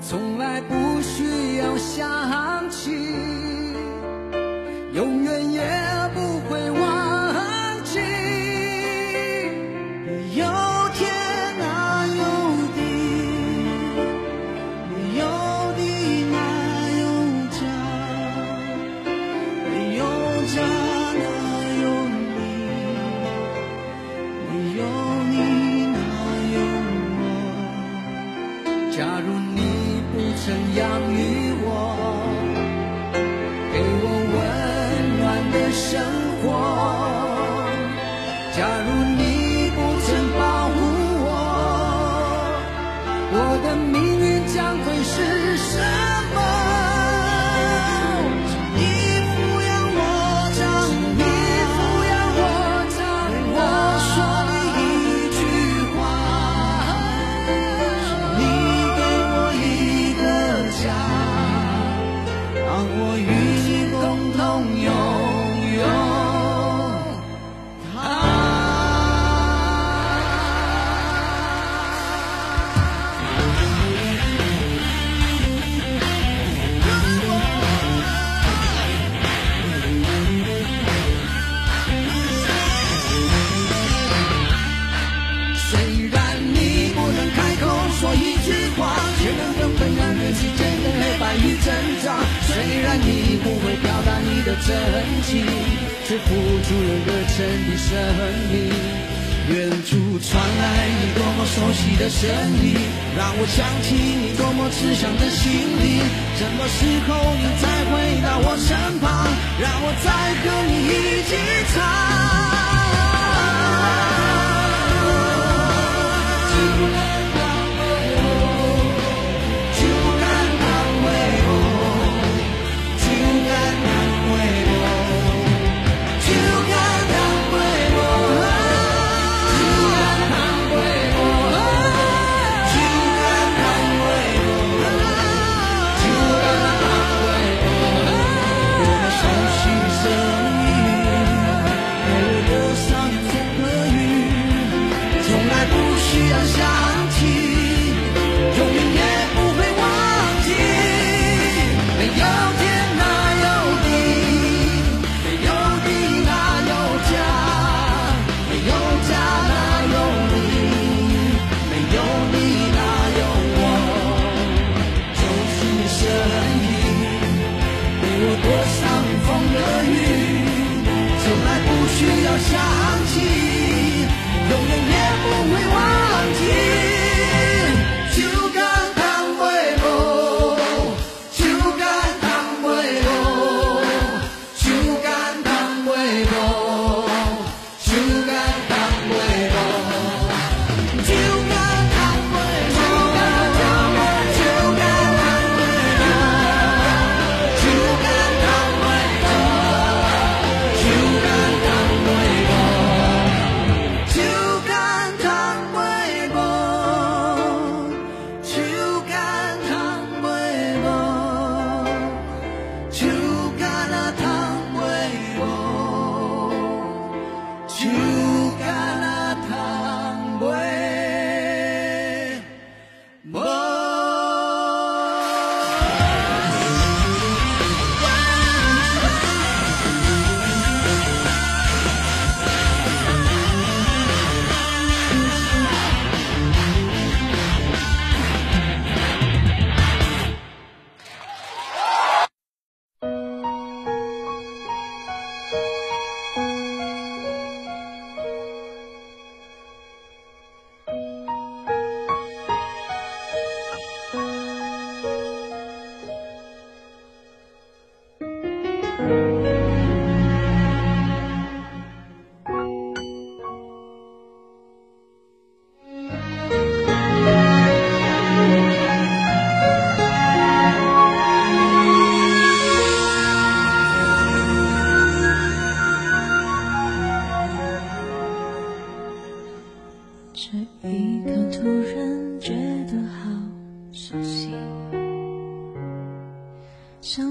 从来不需要想起永远也光。假如你的痕迹却付出了热忱的生命远处传来你多么熟悉的声音让我想起你多么慈祥的心灵什么时候你再回到我身旁让我再和你一起唱？多少风和雨，从来不需要想。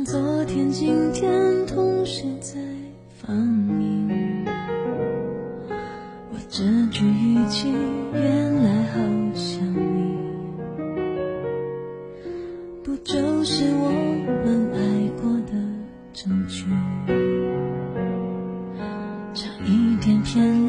昨天、今天同时在放映，我这句语气原来好像你，不就是我们爱过的证据？差一点偏。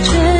却